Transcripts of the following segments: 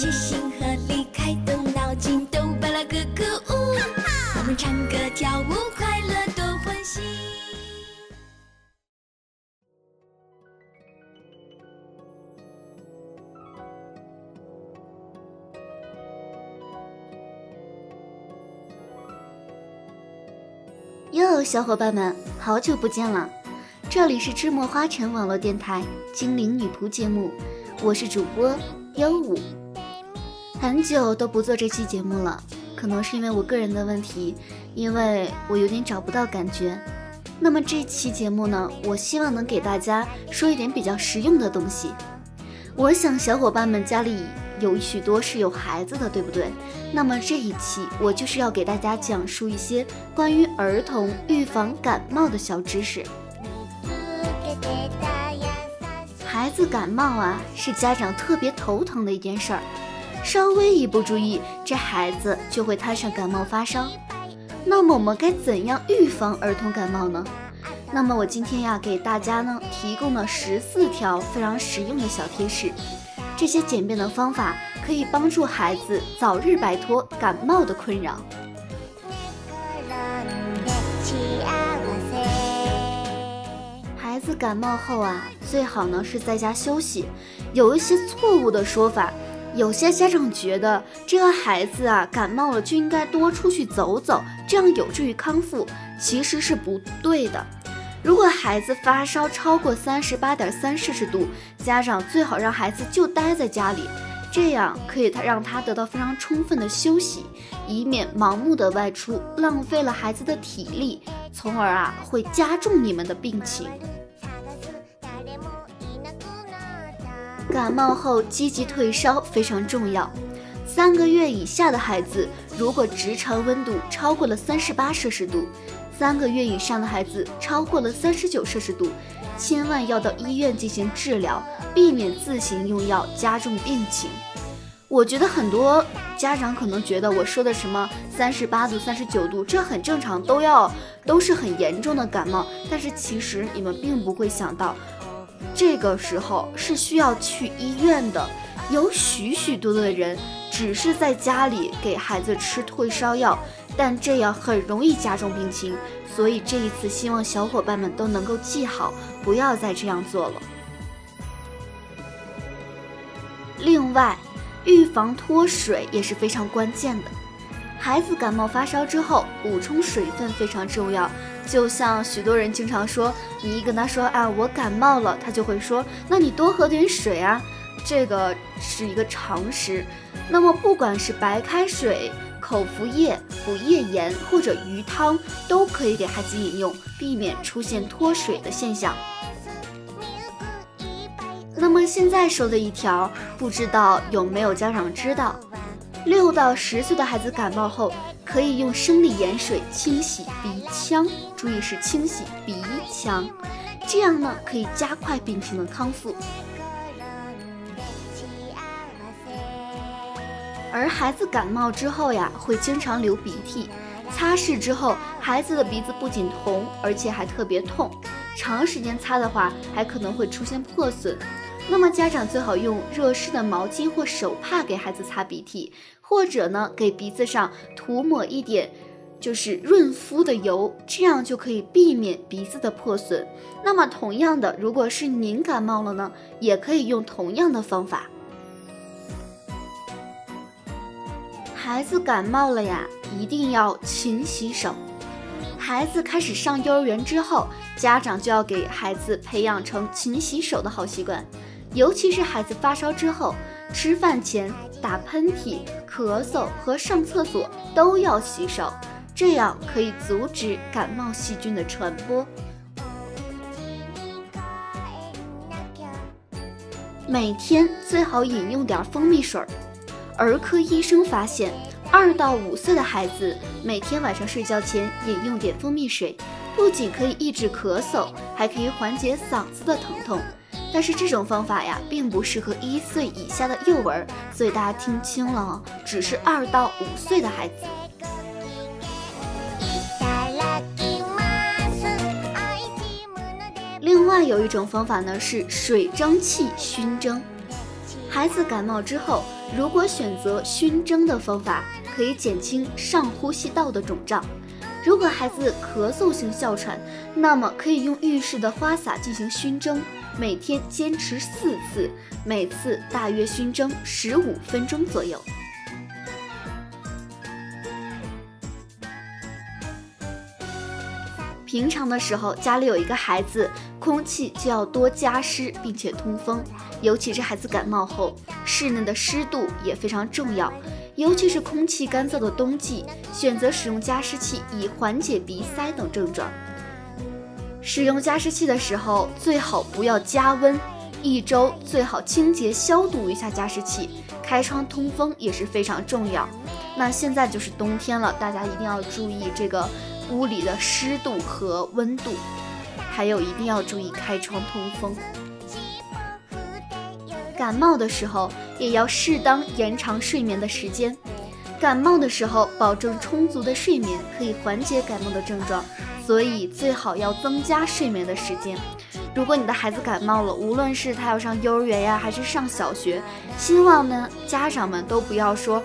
齐心合力开动脑筋，都巴拉咯咯呜！我们唱歌跳舞，快乐多欢喜。哟，小伙伴们，好久不见了！这里是芝墨花城网络电台精灵女仆节目，我是主播幺五。很久都不做这期节目了，可能是因为我个人的问题，因为我有点找不到感觉。那么这期节目呢，我希望能给大家说一点比较实用的东西。我想小伙伴们家里有许多是有孩子的，对不对？那么这一期我就是要给大家讲述一些关于儿童预防感冒的小知识。孩子感冒啊，是家长特别头疼的一件事儿。稍微一不注意，这孩子就会摊上感冒发烧。那么我们该怎样预防儿童感冒呢？那么我今天呀，给大家呢提供了十四条非常实用的小贴士。这些简便的方法可以帮助孩子早日摆脱感冒的困扰。孩子感冒后啊，最好呢是在家休息。有一些错误的说法。有些家长觉得这个孩子啊感冒了就应该多出去走走，这样有助于康复，其实是不对的。如果孩子发烧超过三十八点三摄氏度，家长最好让孩子就待在家里，这样可以他让他得到非常充分的休息，以免盲目的外出浪费了孩子的体力，从而啊会加重你们的病情。感冒后积极退烧非常重要。三个月以下的孩子，如果直肠温度超过了三十八摄氏度，三个月以上的孩子超过了三十九摄氏度，千万要到医院进行治疗，避免自行用药加重病情。我觉得很多家长可能觉得我说的什么三十八度、三十九度，这很正常，都要都是很严重的感冒。但是其实你们并不会想到。这个时候是需要去医院的，有许许多多的人只是在家里给孩子吃退烧药，但这样很容易加重病情。所以这一次希望小伙伴们都能够记好，不要再这样做了。另外，预防脱水也是非常关键的。孩子感冒发烧之后，补充水分非常重要。就像许多人经常说，你一跟他说啊，我感冒了，他就会说，那你多喝点水啊，这个是一个常识。那么不管是白开水、口服液、补液盐或者鱼汤，都可以给孩子饮用，避免出现脱水的现象。那么现在说的一条，不知道有没有家长知道？六到十岁的孩子感冒后。可以用生理盐水清洗鼻腔，注意是清洗鼻腔。这样呢可以加快病情的康复。而孩子感冒之后呀，会经常流鼻涕，擦拭之后，孩子的鼻子不仅红，而且还特别痛。长时间擦的话，还可能会出现破损。那么家长最好用热湿的毛巾或手帕给孩子擦鼻涕，或者呢，给鼻子上涂抹一点就是润肤的油，这样就可以避免鼻子的破损。那么同样的，如果是您感冒了呢，也可以用同样的方法。孩子感冒了呀，一定要勤洗手。孩子开始上幼儿园之后，家长就要给孩子培养成勤洗手的好习惯。尤其是孩子发烧之后，吃饭前、打喷嚏、咳嗽和上厕所都要洗手，这样可以阻止感冒细菌的传播。每天最好饮用点蜂蜜水儿。儿科医生发现，二到五岁的孩子每天晚上睡觉前饮用点蜂蜜水，不仅可以抑制咳嗽，还可以缓解嗓子的疼痛。但是这种方法呀，并不适合一岁以下的幼儿，所以大家听清了，只是二到五岁的孩子。另外有一种方法呢，是水蒸气熏蒸。孩子感冒之后，如果选择熏蒸的方法，可以减轻上呼吸道的肿胀。如果孩子咳嗽性哮喘，那么可以用浴室的花洒进行熏蒸。每天坚持四次，每次大约熏蒸十五分钟左右。平常的时候，家里有一个孩子，空气就要多加湿并且通风，尤其是孩子感冒后，室内的湿度也非常重要。尤其是空气干燥的冬季，选择使用加湿器以缓解鼻塞等症状。使用加湿器的时候，最好不要加温，一周最好清洁消毒一下加湿器，开窗通风也是非常重要。那现在就是冬天了，大家一定要注意这个屋里的湿度和温度，还有一定要注意开窗通风。感冒的时候也要适当延长睡眠的时间，感冒的时候保证充足的睡眠，可以缓解感冒的症状。所以最好要增加睡眠的时间。如果你的孩子感冒了，无论是他要上幼儿园呀，还是上小学，希望呢家长们都不要说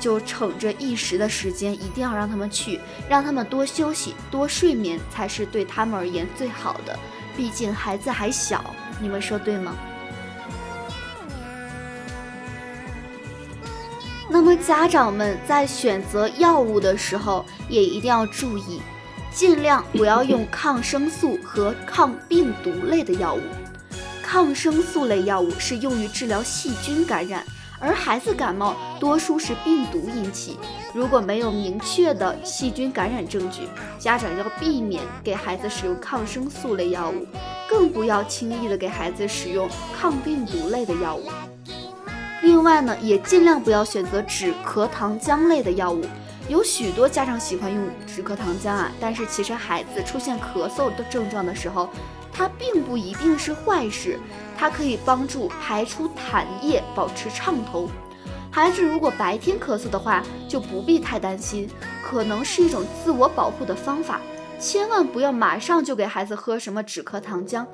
就逞着一时的时间，一定要让他们去，让他们多休息、多睡眠才是对他们而言最好的。毕竟孩子还小，你们说对吗？那么家长们在选择药物的时候，也一定要注意。尽量不要用抗生素和抗病毒类的药物。抗生素类药物是用于治疗细菌感染，而孩子感冒多数是病毒引起。如果没有明确的细菌感染证据，家长要避免给孩子使用抗生素类药物，更不要轻易的给孩子使用抗病毒类的药物。另外呢，也尽量不要选择止咳糖浆类的药物。有许多家长喜欢用止咳糖浆啊，但是其实孩子出现咳嗽的症状的时候，它并不一定是坏事，它可以帮助排出痰液，保持畅通。孩子如果白天咳嗽的话，就不必太担心，可能是一种自我保护的方法，千万不要马上就给孩子喝什么止咳糖浆，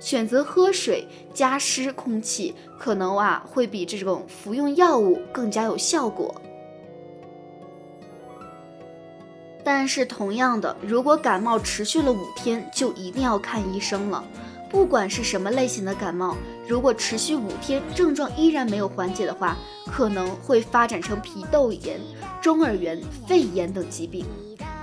选择喝水加湿空气，可能啊会比这种服用药物更加有效果。但是同样的，如果感冒持续了五天，就一定要看医生了。不管是什么类型的感冒，如果持续五天症状依然没有缓解的话，可能会发展成皮窦炎、中耳炎、肺炎等疾病。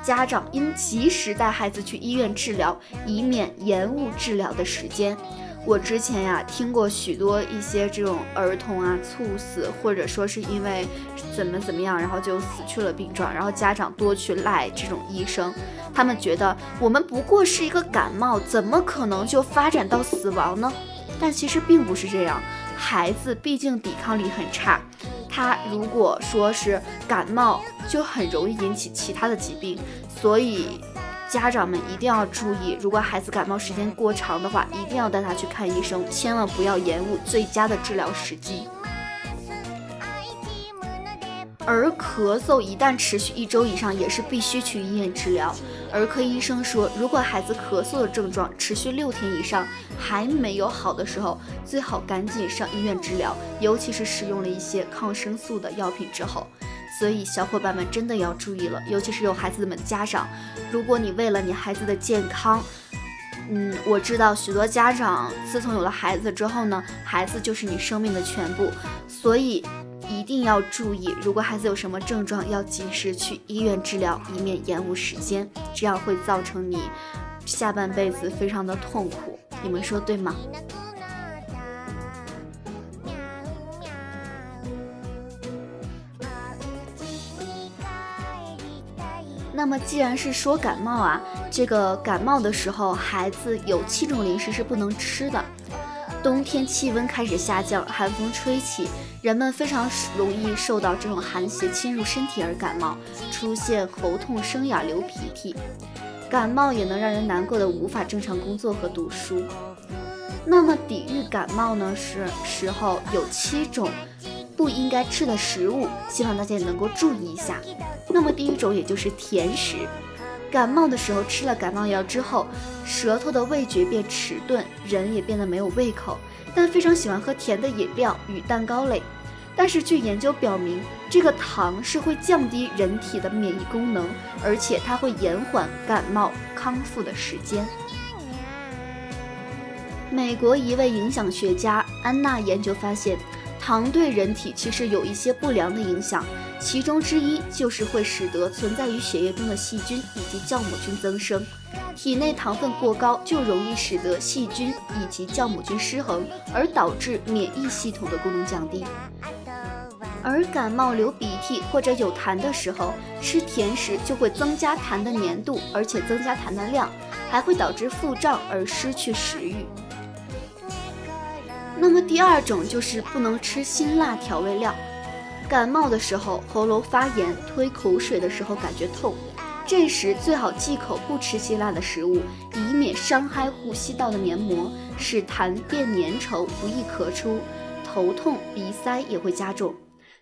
家长应及时带孩子去医院治疗，以免延误治疗的时间。我之前呀听过许多一些这种儿童啊猝死，或者说是因为怎么怎么样，然后就死去了病状，然后家长多去赖这种医生，他们觉得我们不过是一个感冒，怎么可能就发展到死亡呢？但其实并不是这样，孩子毕竟抵抗力很差，他如果说是感冒，就很容易引起其他的疾病，所以。家长们一定要注意，如果孩子感冒时间过长的话，一定要带他去看医生，千万不要延误最佳的治疗时机。而咳嗽一旦持续一周以上，也是必须去医院治疗。儿科医生说，如果孩子咳嗽的症状持续六天以上还没有好的时候，最好赶紧上医院治疗，尤其是使用了一些抗生素的药品之后。所以小伙伴们真的要注意了，尤其是有孩子们的家长，如果你为了你孩子的健康，嗯，我知道许多家长自从有了孩子之后呢，孩子就是你生命的全部，所以。一定要注意，如果孩子有什么症状，要及时去医院治疗，以免延误时间，这样会造成你下半辈子非常的痛苦。你们说对吗？那么既然是说感冒啊，这个感冒的时候，孩子有七种零食是不能吃的。冬天气温开始下降，寒风吹起，人们非常容易受到这种寒邪侵入身体而感冒，出现喉痛、声哑、流鼻涕。感冒也能让人难过的无法正常工作和读书。那么抵御感冒呢？是时候有七种不应该吃的食物，希望大家也能够注意一下。那么第一种也就是甜食。感冒的时候吃了感冒药之后，舌头的味觉变迟钝，人也变得没有胃口，但非常喜欢喝甜的饮料与蛋糕类。但是据研究表明，这个糖是会降低人体的免疫功能，而且它会延缓感冒康复的时间。美国一位影响学家安娜研究发现。糖对人体其实有一些不良的影响，其中之一就是会使得存在于血液中的细菌以及酵母菌增生。体内糖分过高就容易使得细菌以及酵母菌失衡，而导致免疫系统的功能降低。而感冒流鼻涕或者有痰的时候，吃甜食就会增加痰的粘度，而且增加痰的量，还会导致腹胀而失去食欲。那么第二种就是不能吃辛辣调味料。感冒的时候喉咙发炎，吞口水的时候感觉痛，这时最好忌口不吃辛辣的食物，以免伤害呼吸道的黏膜，使痰变粘稠，不易咳出，头痛鼻塞也会加重。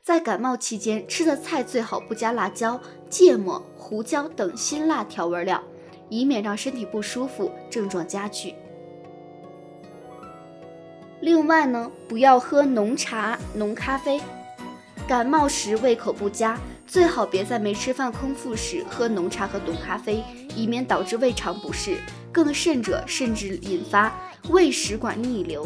在感冒期间吃的菜最好不加辣椒、芥末、胡椒等辛辣调味料，以免让身体不舒服，症状加剧。另外呢，不要喝浓茶、浓咖啡。感冒时胃口不佳，最好别在没吃饭空腹时喝浓茶和浓咖啡，以免导致胃肠不适，更甚者甚至引发胃食管逆流。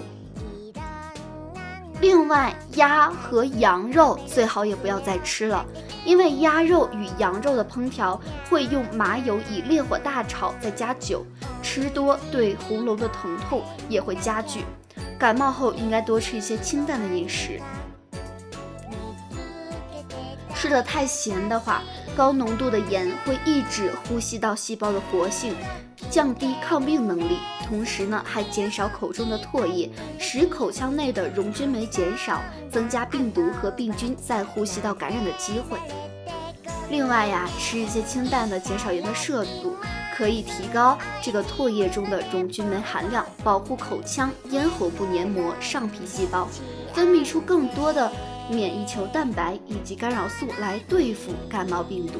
另外，鸭和羊肉最好也不要再吃了，因为鸭肉与羊肉的烹调会用麻油以烈火大炒，再加酒，吃多对喉咙的疼痛也会加剧。感冒后应该多吃一些清淡的饮食。吃的太咸的话，高浓度的盐会抑制呼吸道细胞的活性，降低抗病能力，同时呢还减少口中的唾液，使口腔内的溶菌酶减少，增加病毒和病菌在呼吸道感染的机会。另外呀，吃一些清淡的，减少盐的摄入。可以提高这个唾液中的溶菌酶含量，保护口腔、咽喉部黏膜、上皮细胞，分泌出更多的免疫球蛋白以及干扰素来对付感冒病毒。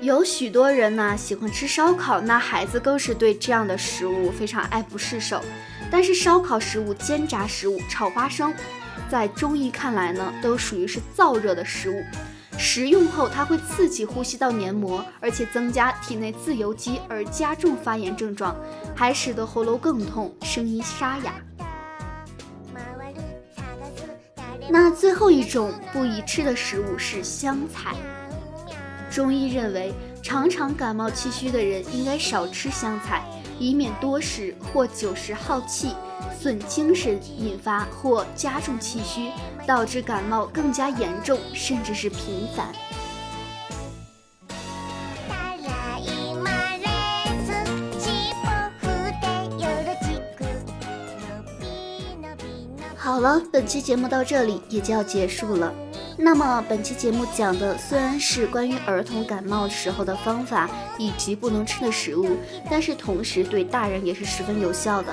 有许多人呢喜欢吃烧烤，那孩子更是对这样的食物非常爱不释手。但是烧烤食物、煎炸食物、炒花生，在中医看来呢，都属于是燥热的食物。食用后，它会刺激呼吸道黏膜，而且增加体内自由基，而加重发炎症状，还使得喉咙更痛，声音沙哑。那最后一种不宜吃的食物是香菜。中医认为，常常感冒气虚的人应该少吃香菜，以免多食或久食耗气。损精神，引发或加重气虚，导致感冒更加严重，甚至是频繁。好了，本期节目到这里也就要结束了。那么本期节目讲的虽然是关于儿童感冒时候的方法以及不能吃的食物，但是同时对大人也是十分有效的。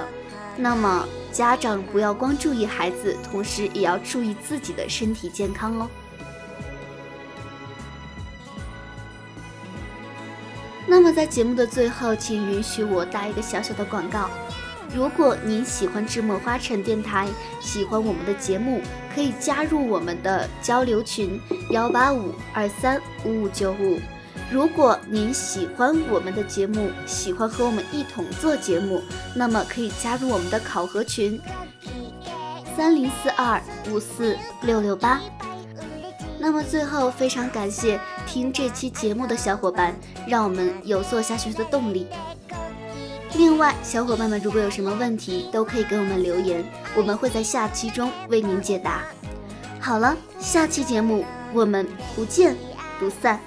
那么家长不要光注意孩子，同时也要注意自己的身体健康哦。那么在节目的最后，请允许我打一个小小的广告。如果您喜欢智墨花城电台，喜欢我们的节目，可以加入我们的交流群幺八五二三五五九五。如果您喜欢我们的节目，喜欢和我们一同做节目，那么可以加入我们的考核群三零四二五四六六八。那么最后，非常感谢听这期节目的小伙伴，让我们有做下去的动力。另外，小伙伴们如果有什么问题，都可以给我们留言，我们会在下期中为您解答。好了，下期节目我们不见不散。